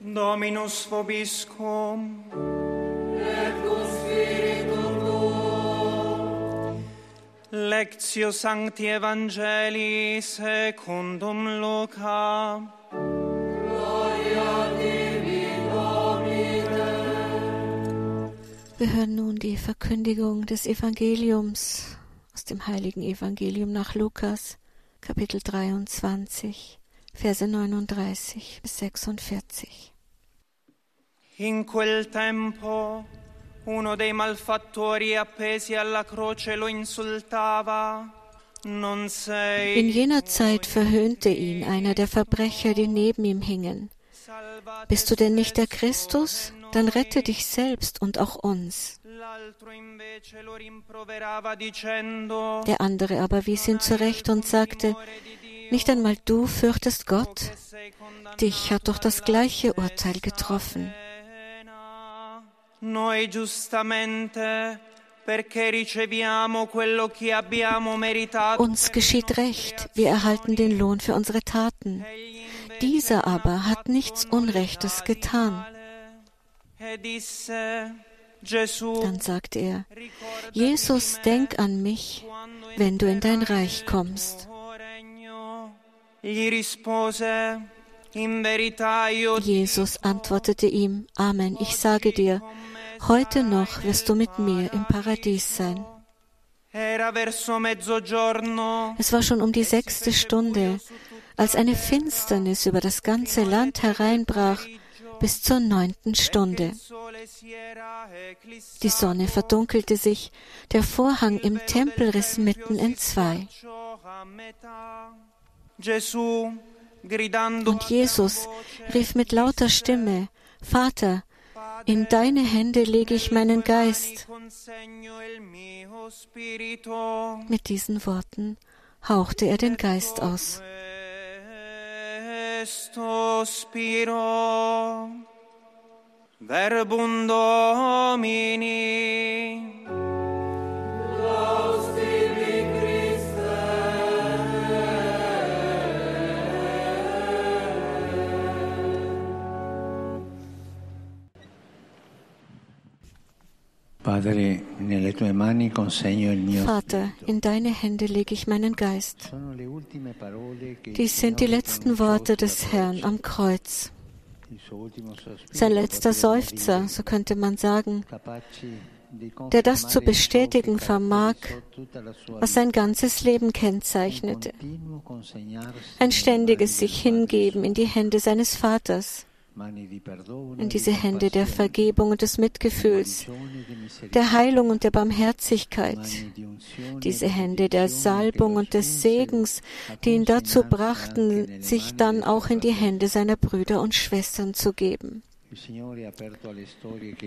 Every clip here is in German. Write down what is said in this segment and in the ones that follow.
Dominus vobiscum. Lectio Sancti Evangelii secundum Luca. Wir hören nun die Verkündigung des Evangeliums aus dem heiligen Evangelium nach Lukas, Kapitel 23, Verse 39 bis 46. In quel tempo uno dei malfattori appesi alla croce lo insultava. In jener Zeit verhöhnte ihn einer der Verbrecher, die neben ihm hingen. Bist du denn nicht der Christus? Dann rette dich selbst und auch uns. Der andere aber wies ihn zurecht und sagte, nicht einmal du fürchtest Gott? Dich hat doch das gleiche Urteil getroffen. Noi giustamente perché riceviamo quello che abbiamo meritato. Uns geschieht Recht, wir erhalten den Lohn für unsere Taten. Dieser aber hat nichts Unrechtes getan. E Dann sagte er, Jesus, denk an mich, wenn du in dein Reich kommst. Jesus antwortete ihm, Amen, ich sage dir, heute noch wirst du mit mir im Paradies sein. Es war schon um die sechste Stunde, als eine Finsternis über das ganze Land hereinbrach bis zur neunten Stunde. Die Sonne verdunkelte sich, der Vorhang im Tempel riss mitten in zwei. Und Jesus rief mit lauter Stimme, Vater, in deine Hände lege ich meinen Geist. Mit diesen Worten hauchte er den Geist aus. verbum domini Vater, in deine Hände lege ich meinen Geist. Dies sind die letzten Worte des Herrn am Kreuz. Sein letzter Seufzer, so könnte man sagen, der das zu bestätigen vermag, was sein ganzes Leben kennzeichnete. Ein ständiges sich hingeben in die Hände seines Vaters, in diese Hände der Vergebung. Und des Mitgefühls, der Heilung und der Barmherzigkeit, diese Hände der Salbung und des Segens, die ihn dazu brachten, sich dann auch in die Hände seiner Brüder und Schwestern zu geben.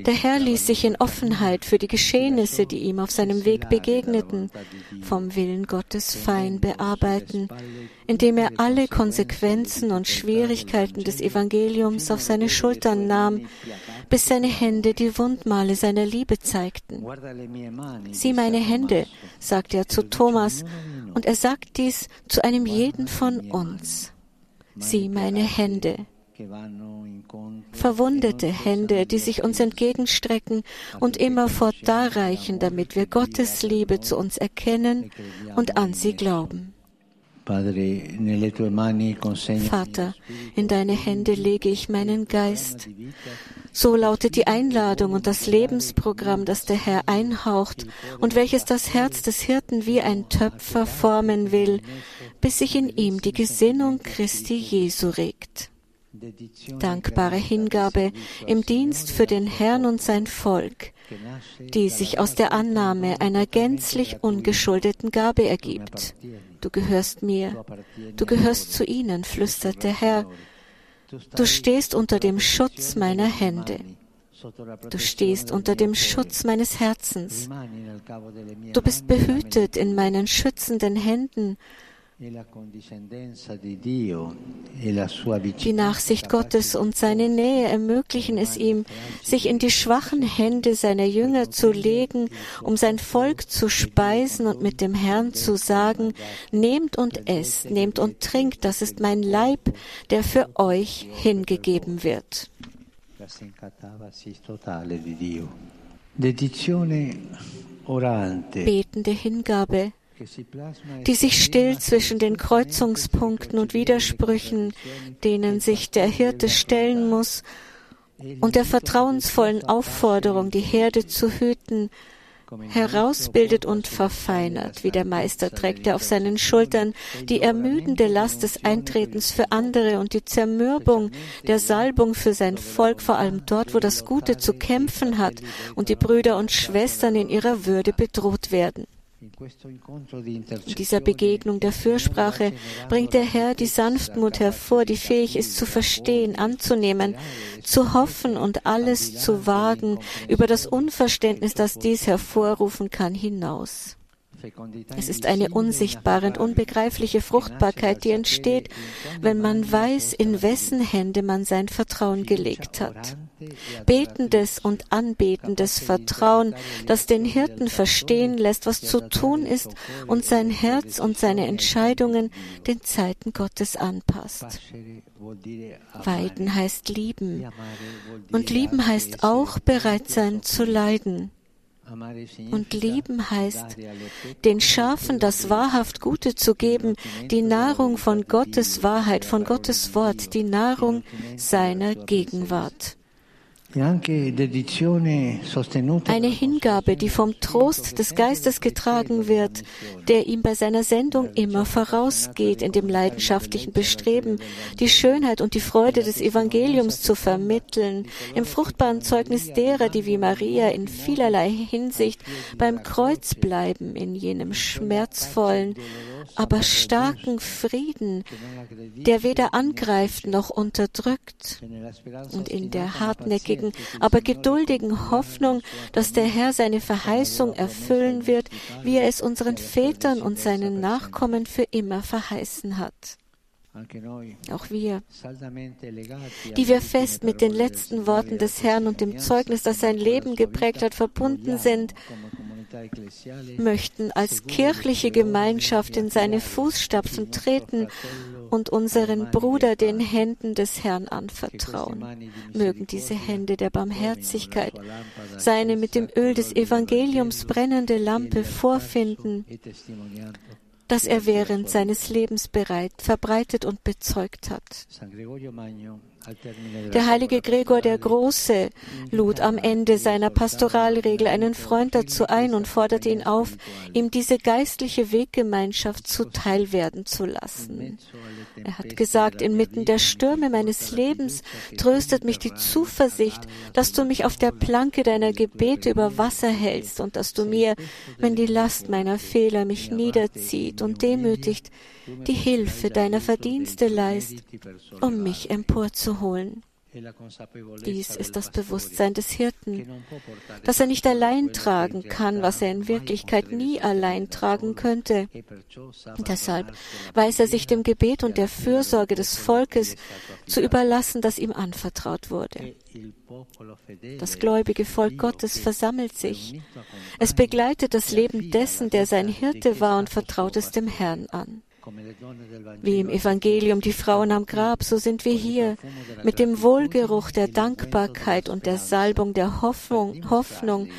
Der Herr ließ sich in Offenheit für die Geschehnisse, die ihm auf seinem Weg begegneten, vom Willen Gottes fein bearbeiten, indem er alle Konsequenzen und Schwierigkeiten des Evangeliums auf seine Schultern nahm, bis seine Hände die Wundmale seiner Liebe zeigten. Sieh meine Hände, sagte er zu Thomas, und er sagt dies zu einem jeden von uns. Sieh meine Hände, verwundete Hände, die sich uns entgegenstrecken und immerfort darreichen, damit wir Gottes Liebe zu uns erkennen und an sie glauben. Vater, in deine Hände lege ich meinen Geist. So lautet die Einladung und das Lebensprogramm, das der Herr einhaucht und welches das Herz des Hirten wie ein Töpfer formen will, bis sich in ihm die Gesinnung Christi Jesu regt. Dankbare Hingabe im Dienst für den Herrn und sein Volk, die sich aus der Annahme einer gänzlich ungeschuldeten Gabe ergibt. Du gehörst mir, du gehörst zu ihnen, flüstert der Herr. Du stehst unter dem Schutz meiner Hände. Du stehst unter dem Schutz meines Herzens. Du bist behütet in meinen schützenden Händen. Die Nachsicht Gottes und seine Nähe ermöglichen es ihm, sich in die schwachen Hände seiner Jünger zu legen, um sein Volk zu speisen und mit dem Herrn zu sagen, nehmt und esst, nehmt und trinkt, das ist mein Leib, der für euch hingegeben wird. Betende Hingabe, die sich still zwischen den Kreuzungspunkten und Widersprüchen, denen sich der Hirte stellen muss, und der vertrauensvollen Aufforderung, die Herde zu hüten, herausbildet und verfeinert, wie der Meister trägt er auf seinen Schultern die ermüdende Last des Eintretens für andere und die Zermürbung der Salbung für sein Volk, vor allem dort, wo das Gute zu kämpfen hat und die Brüder und Schwestern in ihrer Würde bedroht werden. In dieser Begegnung der Fürsprache bringt der Herr die Sanftmut hervor, die fähig ist zu verstehen, anzunehmen, zu hoffen und alles zu wagen über das Unverständnis, das dies hervorrufen kann, hinaus. Es ist eine unsichtbare und unbegreifliche Fruchtbarkeit, die entsteht, wenn man weiß, in wessen Hände man sein Vertrauen gelegt hat. Betendes und anbetendes Vertrauen, das den Hirten verstehen lässt, was zu tun ist und sein Herz und seine Entscheidungen den Zeiten Gottes anpasst. Weiden heißt lieben. Und lieben heißt auch bereit sein zu leiden. Und lieben heißt, den Schafen das wahrhaft Gute zu geben, die Nahrung von Gottes Wahrheit, von Gottes Wort, die Nahrung seiner Gegenwart. Eine Hingabe, die vom Trost des Geistes getragen wird, der ihm bei seiner Sendung immer vorausgeht, in dem leidenschaftlichen Bestreben, die Schönheit und die Freude des Evangeliums zu vermitteln, im fruchtbaren Zeugnis derer, die wie Maria in vielerlei Hinsicht beim Kreuz bleiben, in jenem schmerzvollen, aber starken Frieden, der weder angreift noch unterdrückt und in der hartnäckigen, aber geduldigen Hoffnung, dass der Herr seine Verheißung erfüllen wird, wie er es unseren Vätern und seinen Nachkommen für immer verheißen hat. Auch wir, die wir fest mit den letzten Worten des Herrn und dem Zeugnis, das sein Leben geprägt hat, verbunden sind, möchten als kirchliche Gemeinschaft in seine Fußstapfen treten und unseren Bruder den Händen des Herrn anvertrauen. Mögen diese Hände der Barmherzigkeit seine mit dem Öl des Evangeliums brennende Lampe vorfinden, das er während seines Lebens bereit, verbreitet und bezeugt hat. Der heilige Gregor der Große lud am Ende seiner Pastoralregel einen Freund dazu ein und forderte ihn auf, ihm diese geistliche Weggemeinschaft zuteil werden zu lassen. Er hat gesagt, inmitten der Stürme meines Lebens tröstet mich die Zuversicht, dass du mich auf der Planke deiner Gebete über Wasser hältst und dass du mir, wenn die Last meiner Fehler mich niederzieht und demütigt, die Hilfe deiner Verdienste leist, um mich emporzuholen. Dies ist das Bewusstsein des Hirten, dass er nicht allein tragen kann, was er in Wirklichkeit nie allein tragen könnte. Deshalb weiß er sich dem Gebet und der Fürsorge des Volkes zu überlassen, das ihm anvertraut wurde. Das gläubige Volk Gottes versammelt sich. Es begleitet das Leben dessen, der sein Hirte war und vertraut es dem Herrn an. Wie im Evangelium die Frauen am Grab, so sind wir hier mit dem Wohlgeruch der Dankbarkeit und der Salbung der Hoffnung, Hoffnung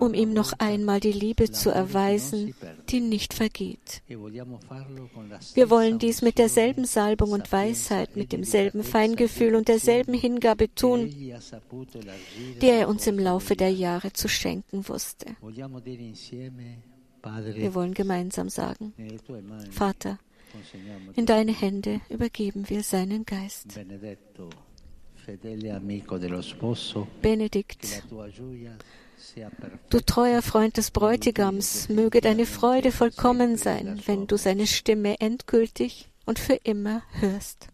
um ihm noch einmal die Liebe zu erweisen, die nicht vergeht. Wir wollen dies mit derselben Salbung und Weisheit, mit demselben Feingefühl und derselben Hingabe tun, die er uns im Laufe der Jahre zu schenken wusste. Wir wollen gemeinsam sagen, Vater, in deine Hände übergeben wir seinen Geist. Benedikt, du treuer Freund des Bräutigams, möge deine Freude vollkommen sein, wenn du seine Stimme endgültig und für immer hörst.